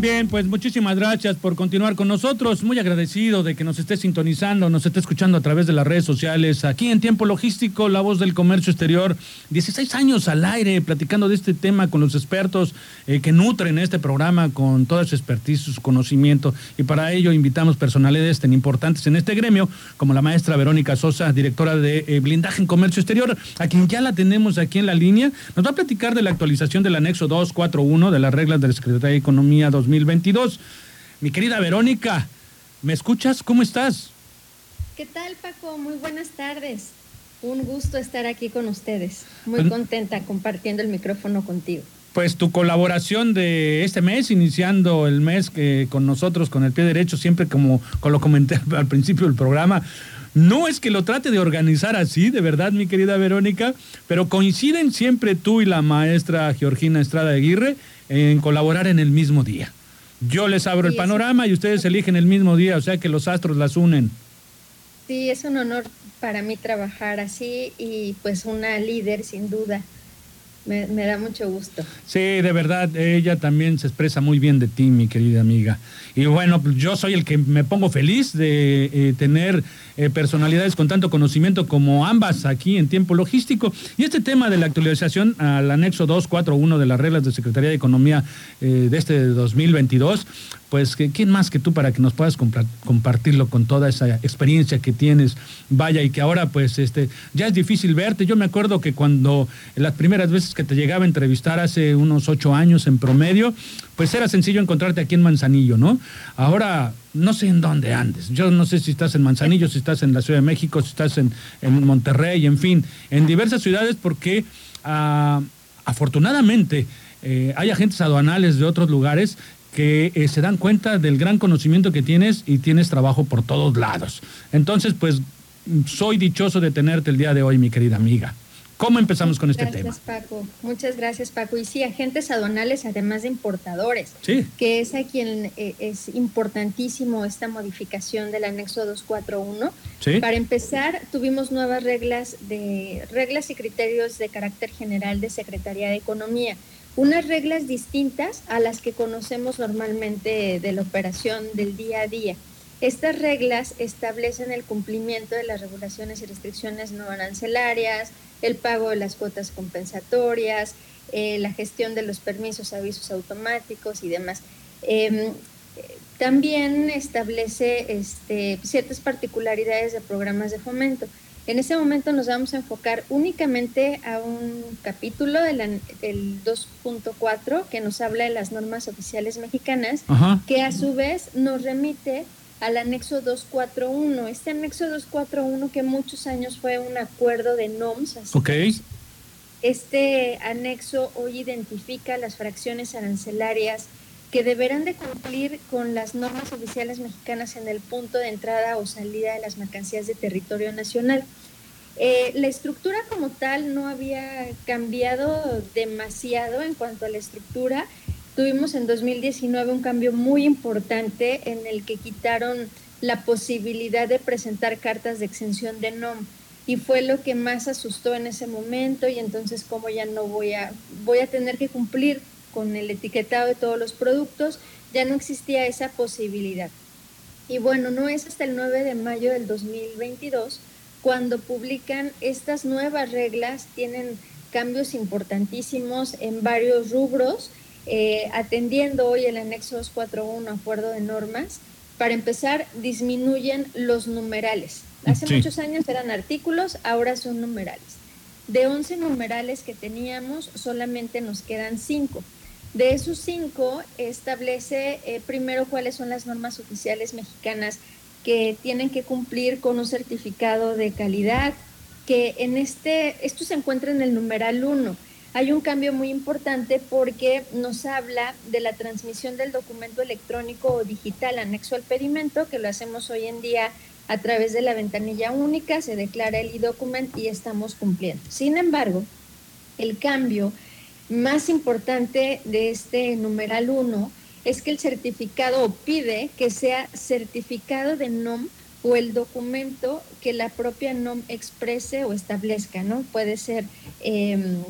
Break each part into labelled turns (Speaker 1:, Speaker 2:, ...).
Speaker 1: Bien, pues muchísimas gracias por continuar con nosotros. Muy agradecido de que nos esté sintonizando, nos esté escuchando a través de las redes sociales. Aquí en Tiempo Logístico, la voz del comercio exterior. 16 años al aire platicando de este tema con los expertos eh, que nutren este programa con toda su expertise, su conocimiento. Y para ello invitamos personalidades tan importantes en este gremio, como la maestra Verónica Sosa, directora de eh, Blindaje en Comercio Exterior, a quien ya la tenemos aquí en la línea. Nos va a platicar de la actualización del anexo 241 de las reglas de la Secretaría de Economía 2000 2022. Mi querida Verónica, ¿me escuchas? ¿Cómo estás?
Speaker 2: ¿Qué tal, Paco? Muy buenas tardes. Un gusto estar aquí con ustedes. Muy contenta compartiendo el micrófono contigo.
Speaker 1: Pues tu colaboración de este mes, iniciando el mes que con nosotros, con el pie derecho, siempre como, como lo comenté al principio del programa, no es que lo trate de organizar así, de verdad, mi querida Verónica, pero coinciden siempre tú y la maestra Georgina Estrada Aguirre en colaborar en el mismo día. Yo les abro el panorama y ustedes eligen el mismo día, o sea que los astros las unen.
Speaker 2: Sí, es un honor para mí trabajar así y pues una líder sin duda. Me, da mucho gusto.
Speaker 1: Sí, de verdad, ella también se expresa muy bien de ti, mi querida amiga. Y bueno, pues, yo soy el que me pongo feliz de eh, tener eh, personalidades con tanto conocimiento como ambas aquí en tiempo logístico. Y este tema de la actualización al anexo 241 de las reglas de Secretaría de Economía eh, de este 2022, pues quién más que tú para que nos puedas compartirlo con toda esa experiencia que tienes, vaya, y que ahora pues este ya es difícil verte. Yo me acuerdo que cuando las primeras veces que te llegaba a entrevistar hace unos ocho años en promedio, pues era sencillo encontrarte aquí en Manzanillo, ¿no? Ahora no sé en dónde andes. Yo no sé si estás en Manzanillo, si estás en la Ciudad de México, si estás en, Monterrey, en fin, en diversas ciudades porque ah, afortunadamente eh, hay agentes aduanales de otros lugares que eh, se dan cuenta del gran conocimiento que tienes y tienes trabajo por todos lados. Entonces, pues soy dichoso de tenerte el día de hoy, mi querida amiga. ¿Cómo empezamos con este
Speaker 2: tema? Paco. Muchas gracias, Paco. Y sí, agentes aduanales, además de importadores,
Speaker 1: sí.
Speaker 2: que es a quien eh, es importantísimo esta modificación del anexo 241.
Speaker 1: ¿Sí?
Speaker 2: Para empezar, tuvimos nuevas reglas de reglas y criterios de carácter general de Secretaría de Economía unas reglas distintas a las que conocemos normalmente de la operación del día a día. Estas reglas establecen el cumplimiento de las regulaciones y restricciones no arancelarias, el pago de las cuotas compensatorias, eh, la gestión de los permisos, avisos automáticos y demás. Em, también establece este, ciertas particularidades de programas de fomento. En ese momento nos vamos a enfocar únicamente a un capítulo del 2.4 que nos habla de las normas oficiales mexicanas, que a su vez nos remite al anexo 241. Este anexo 241 que muchos años fue un acuerdo de NOMS. Este anexo hoy identifica las fracciones arancelarias que deberán de cumplir con las normas oficiales mexicanas en el punto de entrada o salida de las mercancías de territorio nacional. Eh, la estructura como tal no había cambiado demasiado en cuanto a la estructura. Tuvimos en 2019 un cambio muy importante en el que quitaron la posibilidad de presentar cartas de exención de NOM y fue lo que más asustó en ese momento y entonces como ya no voy a voy a tener que cumplir con el etiquetado de todos los productos, ya no existía esa posibilidad. Y bueno, no es hasta el 9 de mayo del 2022 cuando publican estas nuevas reglas, tienen cambios importantísimos en varios rubros, eh, atendiendo hoy el anexo 241, acuerdo de normas. Para empezar, disminuyen los numerales. Hace muchos años eran artículos, ahora son numerales. De 11 numerales que teníamos, solamente nos quedan 5. De esos cinco, establece eh, primero cuáles son las normas oficiales mexicanas que tienen que cumplir con un certificado de calidad, que en este, esto se encuentra en el numeral 1. Hay un cambio muy importante porque nos habla de la transmisión del documento electrónico o digital anexo al pedimento, que lo hacemos hoy en día a través de la ventanilla única, se declara el e-document y estamos cumpliendo. Sin embargo, el cambio más importante de este numeral 1 es que el certificado pide que sea certificado de NOM o el documento que la propia NOM exprese o establezca, ¿no? Puede ser em,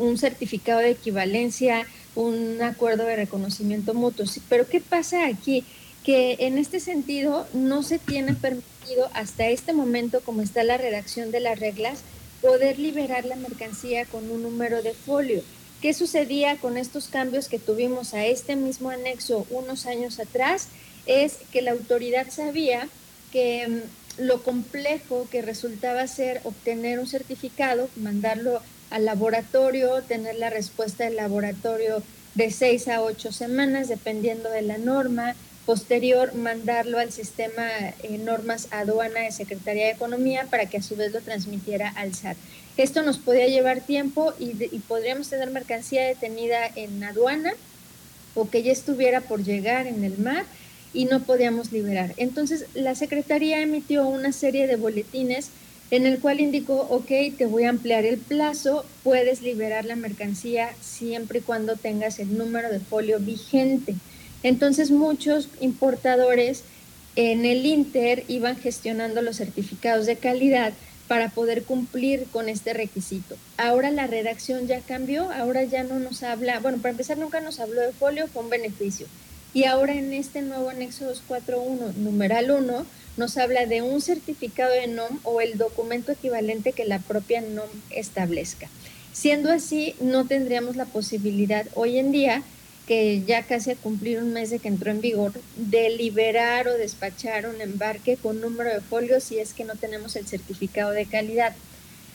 Speaker 2: un certificado de equivalencia, un acuerdo de reconocimiento mutuo. Pero ¿qué pasa aquí? Que en este sentido no se tiene permitido hasta este momento, como está la redacción de las reglas, poder liberar la mercancía con un número de folio. ¿Qué sucedía con estos cambios que tuvimos a este mismo anexo unos años atrás? Es que la autoridad sabía que mm, lo complejo que resultaba ser obtener un certificado, mandarlo al laboratorio, tener la respuesta del laboratorio de seis a ocho semanas, dependiendo de la norma, posterior mandarlo al sistema eh, normas aduana de Secretaría de Economía para que a su vez lo transmitiera al SAT. Esto nos podía llevar tiempo y, y podríamos tener mercancía detenida en aduana o que ya estuviera por llegar en el mar y no podíamos liberar. Entonces la Secretaría emitió una serie de boletines en el cual indicó, ok, te voy a ampliar el plazo, puedes liberar la mercancía siempre y cuando tengas el número de folio vigente. Entonces muchos importadores en el Inter iban gestionando los certificados de calidad para poder cumplir con este requisito. Ahora la redacción ya cambió, ahora ya no nos habla, bueno, para empezar nunca nos habló de folio, fue un beneficio. Y ahora en este nuevo anexo 241, numeral 1, nos habla de un certificado de NOM o el documento equivalente que la propia NOM establezca. Siendo así, no tendríamos la posibilidad hoy en día, que ya casi a cumplir un mes de que entró en vigor, de liberar o despachar un embarque con número de folios si es que no tenemos el certificado de calidad.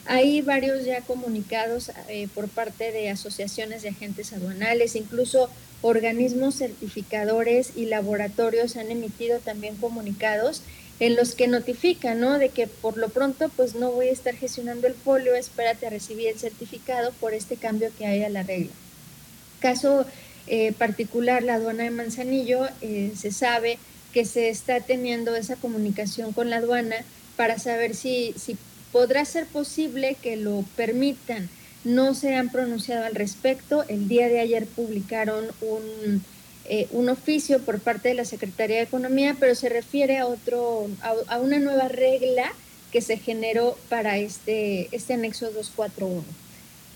Speaker 2: Hay varios ya comunicados eh, por parte de asociaciones de agentes aduanales, incluso organismos certificadores y laboratorios han emitido también comunicados en los que notifican, ¿no? De que por lo pronto pues no voy a estar gestionando el folio, espérate a recibir el certificado por este cambio que hay a la regla. Caso eh, particular, la aduana de Manzanillo, eh, se sabe que se está teniendo esa comunicación con la aduana para saber si, si podrá ser posible que lo permitan no se han pronunciado al respecto. El día de ayer publicaron un, eh, un oficio por parte de la Secretaría de Economía, pero se refiere a, otro, a, una nueva regla que se generó para este, este anexo 241.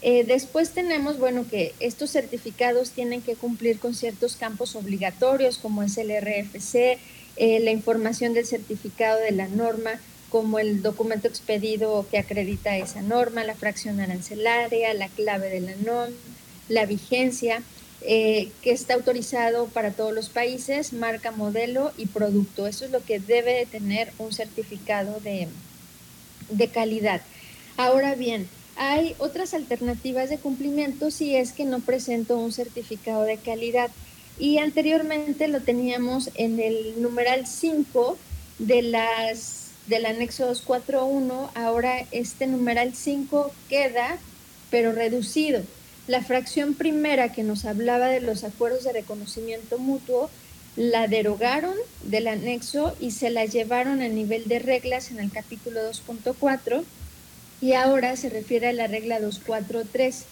Speaker 2: Eh, después tenemos, bueno, que estos certificados tienen que cumplir con ciertos campos obligatorios, como es el RFC, eh, la información del certificado de la norma, como el documento expedido que acredita esa norma, la fracción arancelaria, la clave de la NOM, la vigencia, eh, que está autorizado para todos los países, marca, modelo y producto. Eso es lo que debe de tener un certificado de, de calidad. Ahora bien, hay otras alternativas de cumplimiento si es que no presento un certificado de calidad. Y anteriormente lo teníamos en el numeral 5 de las del anexo 241, ahora este numeral 5 queda, pero reducido. La fracción primera que nos hablaba de los acuerdos de reconocimiento mutuo, la derogaron del anexo y se la llevaron a nivel de reglas en el capítulo 2.4 y ahora se refiere a la regla 243.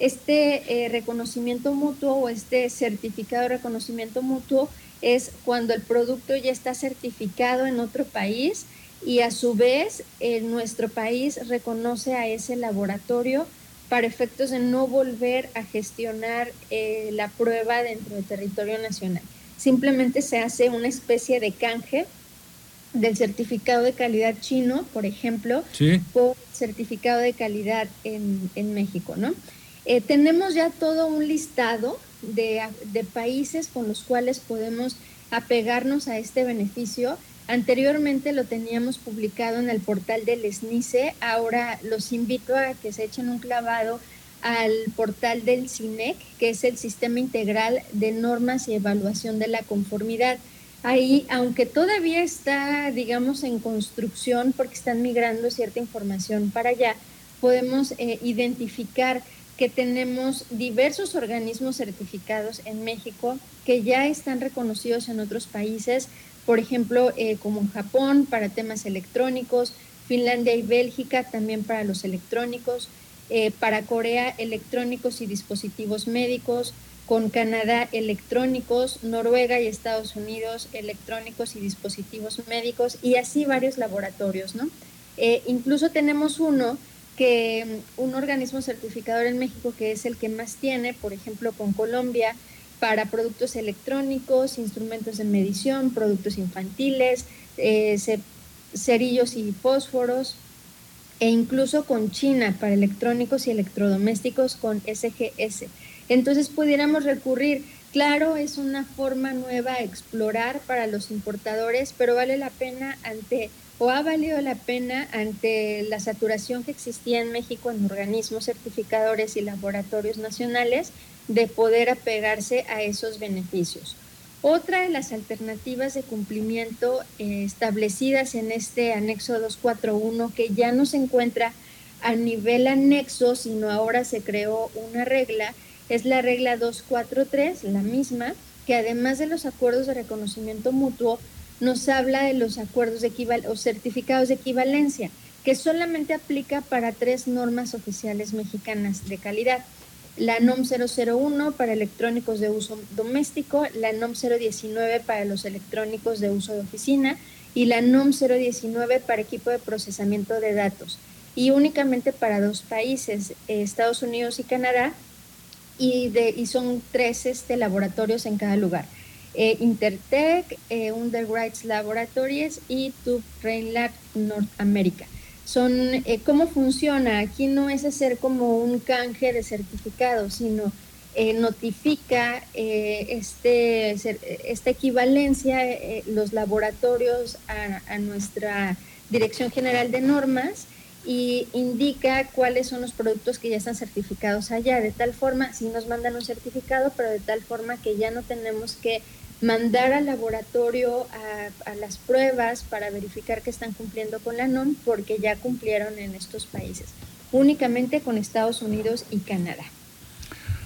Speaker 2: Este eh, reconocimiento mutuo o este certificado de reconocimiento mutuo es cuando el producto ya está certificado en otro país y a su vez nuestro país reconoce a ese laboratorio para efectos de no volver a gestionar eh, la prueba dentro del territorio nacional. Simplemente se hace una especie de canje del certificado de calidad chino, por ejemplo, por certificado de calidad en, México, ¿no? Eh, tenemos ya todo un listado de, de países con los cuales podemos apegarnos a este beneficio Anteriormente lo teníamos publicado en el portal del SNICE, ahora los invito a que se echen un clavado al portal del CINEC, que es el Sistema Integral de Normas y Evaluación de la Conformidad. Ahí, aunque todavía está, digamos, en construcción porque están migrando cierta información para allá, podemos eh, identificar que tenemos diversos organismos certificados en México que ya están reconocidos en otros países, por ejemplo, eh, como en Japón para temas electrónicos, Finlandia y Bélgica también para los electrónicos, eh, para Corea electrónicos y dispositivos médicos, con Canadá electrónicos, Noruega y Estados Unidos electrónicos y dispositivos médicos y así varios laboratorios, ¿no? Eh, incluso tenemos uno que un organismo certificador en México que es el que más tiene, por ejemplo, con Colombia, para productos electrónicos, instrumentos de medición, productos infantiles, eh, cerillos y fósforos, e incluso con China para electrónicos y electrodomésticos con SGS. Entonces pudiéramos recurrir, claro, es una forma nueva a explorar para los importadores, pero vale la pena ante, o ha valido la pena ante la saturación que existía en México en organismos certificadores y laboratorios nacionales de poder apegarse a esos beneficios. Otra de las alternativas de cumplimiento eh, establecidas en este anexo 241, que ya no se encuentra a nivel anexo, sino ahora se creó una regla, es la regla 243, la misma, que además de los acuerdos de reconocimiento mutuo, nos habla de los acuerdos de o certificados de equivalencia, que solamente aplica para tres normas oficiales mexicanas de calidad. La NOM 001 para electrónicos de uso doméstico, la NOM 019 para los electrónicos de uso de oficina y la NOM 019 para equipo de procesamiento de datos. Y únicamente para dos países, Estados Unidos y Canadá, y, de, y son tres este, laboratorios en cada lugar. Eh, Intertech, eh, Underwrites Laboratories y TÜV Rheinland Norteamérica. Son, eh, ¿Cómo funciona? Aquí no es hacer como un canje de certificado, sino eh, notifica este, esta equivalencia los laboratorios a nuestra Dirección General de Normas y indica cuáles son los productos que ya están certificados allá, de tal forma, si nos mandan un certificado, pero de tal forma que ya no tenemos que mandar al laboratorio a, las pruebas para verificar que están cumpliendo con la NOM, porque ya cumplieron en estos países, únicamente con Estados Unidos y Canadá.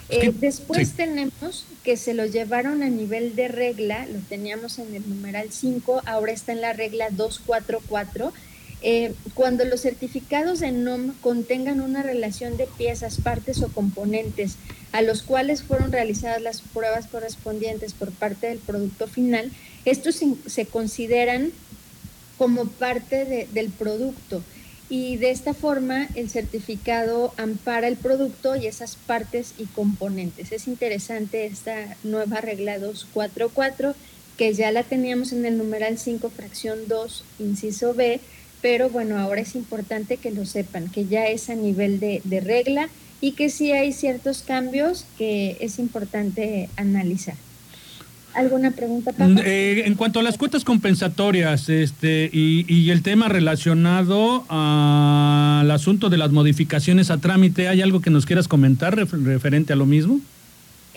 Speaker 2: Eh, después tenemos que se lo llevaron a nivel de regla, lo teníamos en el numeral 5, ahora está en la regla 244 eh, cuando los certificados de NOM contengan una relación de piezas, partes o componentes a los cuales fueron realizadas las pruebas correspondientes por parte del producto final, estos se, consideran como parte del producto y de esta forma el certificado ampara el producto y esas partes y componentes. Es interesante esta nueva regla 244 que ya la teníamos en el numeral 5 fracción 2 inciso B pero bueno, ahora es importante que lo sepan, que ya es a nivel de, regla y que sí hay ciertos cambios que es importante analizar. ¿Alguna pregunta, Paco? Mm,
Speaker 1: eh, en cuanto a las cuotas compensatorias este, y, y, el tema relacionado al asunto de las modificaciones a trámite, ¿hay algo que nos quieras comentar referente a lo mismo?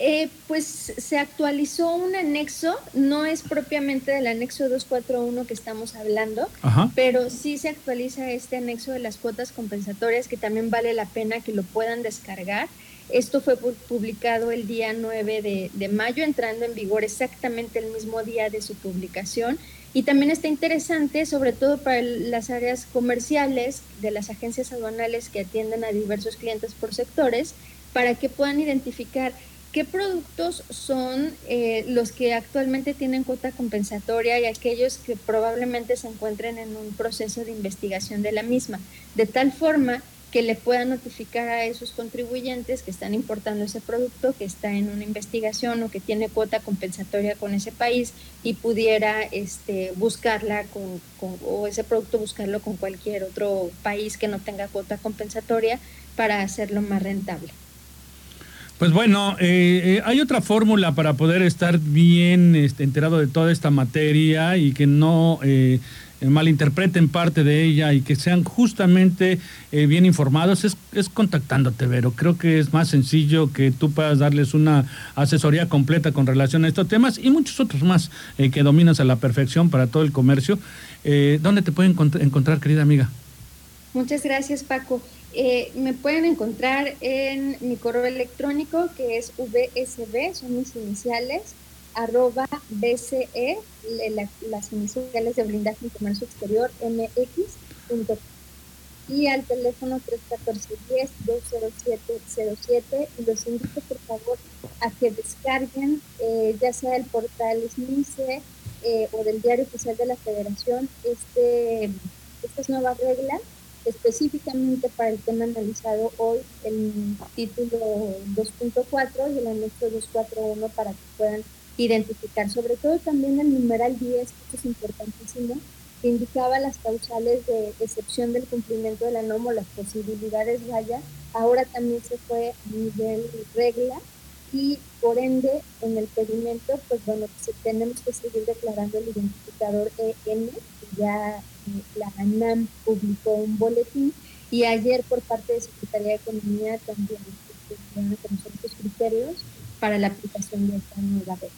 Speaker 2: Eh, pues se actualizó un anexo, no es propiamente del anexo 241 que estamos hablando, pero sí se actualiza este anexo de las cuotas compensatorias que también vale la pena que lo puedan descargar. Esto fue publicado el día 9 de, de mayo, entrando en vigor exactamente el mismo día de su publicación. Y también está interesante, sobre todo para las áreas comerciales de las agencias aduanales que atienden a diversos clientes por sectores, para que puedan identificar ¿Qué productos son eh, los que actualmente tienen cuota compensatoria y aquellos que probablemente se encuentren en un proceso de investigación de la misma? De tal forma que le puedan notificar a esos contribuyentes que están importando ese producto, que está en una investigación o que tiene cuota compensatoria con ese país y pudiera este, buscarla con, o ese producto buscarlo con cualquier otro país que no tenga cuota compensatoria para hacerlo más rentable.
Speaker 1: Pues bueno, eh, eh, hay otra fórmula para poder estar bien este, enterado de toda esta materia y que no eh, malinterpreten parte de ella y que sean justamente bien informados, es, contactándote, Vero. Creo que es más sencillo que tú puedas darles una asesoría completa con relación a estos temas y muchos otros más que dominas a la perfección para todo el comercio. ¿Dónde te pueden encontrar, querida amiga?
Speaker 2: Muchas gracias, Paco. Eh, me pueden encontrar en mi correo electrónico que es vsb, son mis iniciales, arroba bce, las iniciales de blindaje en comercio exterior, mx.com y al teléfono 314-10-20707 y los invito por favor a que descarguen eh, ya sea el portal SMICE eh, o del diario oficial de la federación este, estas nuevas reglas específicamente para el tema analizado hoy, el título 2.4 y el anexo 241 para que puedan identificar, sobre todo también el numeral 10, que es importantísimo, que indicaba las causales de excepción del cumplimiento de la norma, las posibilidades vaya, ahora también se fue a nivel regla y por ende en el pedimento, pues bueno, tenemos que seguir declarando el identificador EN, ya eh, la ANAM publicó un boletín y ayer por parte de Secretaría de Economía también se dieron a conocer los criterios para la aplicación de esta nueva regla.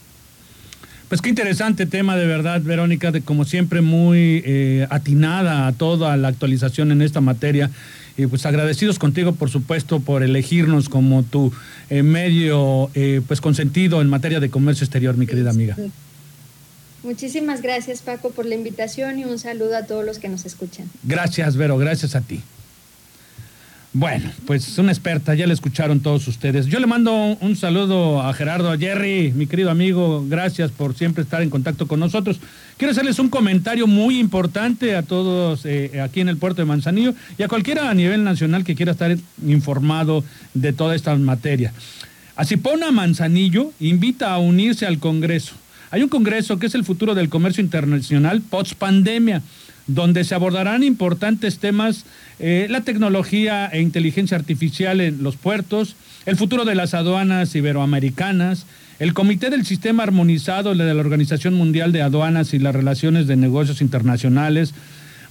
Speaker 1: Pues qué interesante tema de verdad, Verónica, de como siempre muy eh, atinada a toda la actualización en esta materia. Y pues agradecidos contigo, por supuesto, por elegirnos como tu eh, medio eh, pues consentido en materia de comercio exterior, mi querida amiga.
Speaker 2: Muchísimas gracias, Paco, por la invitación y un saludo a todos los que nos escuchan.
Speaker 1: Gracias, Vero, gracias a ti. Bueno, pues una experta, ya la escucharon todos ustedes. Yo le mando un saludo a Gerardo, a Jerry, mi querido amigo, gracias por siempre estar en contacto con nosotros. Quiero hacerles un comentario muy importante a todos eh, aquí en el puerto de Manzanillo y a cualquiera a nivel nacional que quiera estar informado de toda esta materia. Asipona Manzanillo invita a unirse al Congreso. Hay un Congreso que es el futuro del comercio internacional post pandemia donde se abordarán importantes temas, eh, la tecnología e inteligencia artificial en los puertos, el futuro de las aduanas iberoamericanas, el Comité del Sistema Armonizado de la Organización Mundial de Aduanas y las Relaciones de Negocios Internacionales.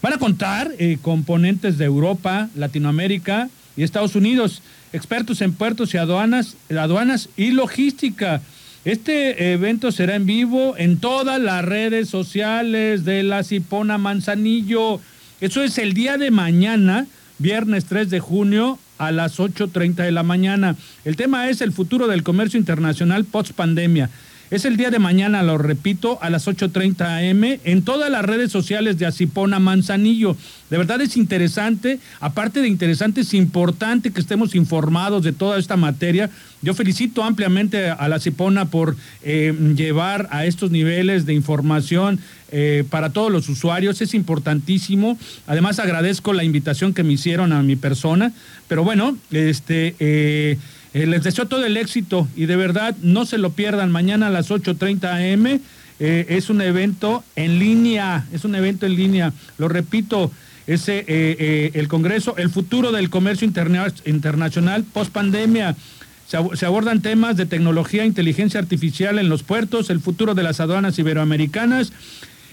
Speaker 1: Van a contar eh, componentes de Europa, Latinoamérica y Estados Unidos, expertos en puertos y aduanas, aduanas y logística. Este evento será en vivo en todas las redes sociales de la Cipona Manzanillo. Eso es el día de mañana, viernes 3 de junio a las 8.30 de la mañana. El tema es el futuro del comercio internacional post pandemia. Es el día de mañana, lo repito, a las 8.30 am en todas las redes sociales de Asipona Manzanillo. De verdad es interesante, aparte de interesante, es importante que estemos informados de toda esta materia. Yo felicito ampliamente a la Asipona por eh, llevar a estos niveles de información eh, para todos los usuarios, es importantísimo. Además agradezco la invitación que me hicieron a mi persona, pero bueno, este... Eh, eh, les deseo todo el éxito y de verdad no se lo pierdan mañana a las 8.30 am. Eh, es un evento en línea, es un evento en línea. Lo repito, ese eh, el Congreso, el futuro del comercio internacional post pandemia. Se, se, abordan temas de tecnología, inteligencia artificial en los puertos, el futuro de las aduanas iberoamericanas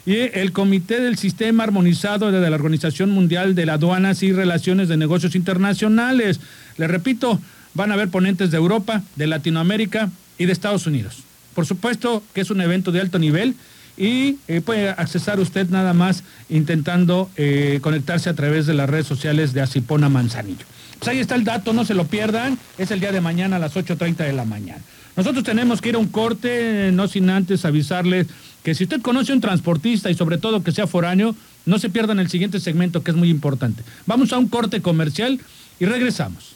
Speaker 1: y el Comité del Sistema Armonizado de la Organización Mundial de Aduanas y Relaciones de Negocios Internacionales. Le repito, Van a haber ponentes de Europa, de Latinoamérica y de Estados Unidos. Por supuesto que es un evento de alto nivel y eh, puede accesar usted nada más intentando eh, conectarse a través de las redes sociales de Asipona Manzanillo. Pues ahí está el dato, no se lo pierdan, es el día de mañana a las 8.30 de la mañana. Nosotros tenemos que ir a un corte, no sin antes avisarles que si usted conoce un transportista y sobre todo que sea foráneo, no se pierdan el siguiente segmento que es muy importante. Vamos a un corte comercial y regresamos.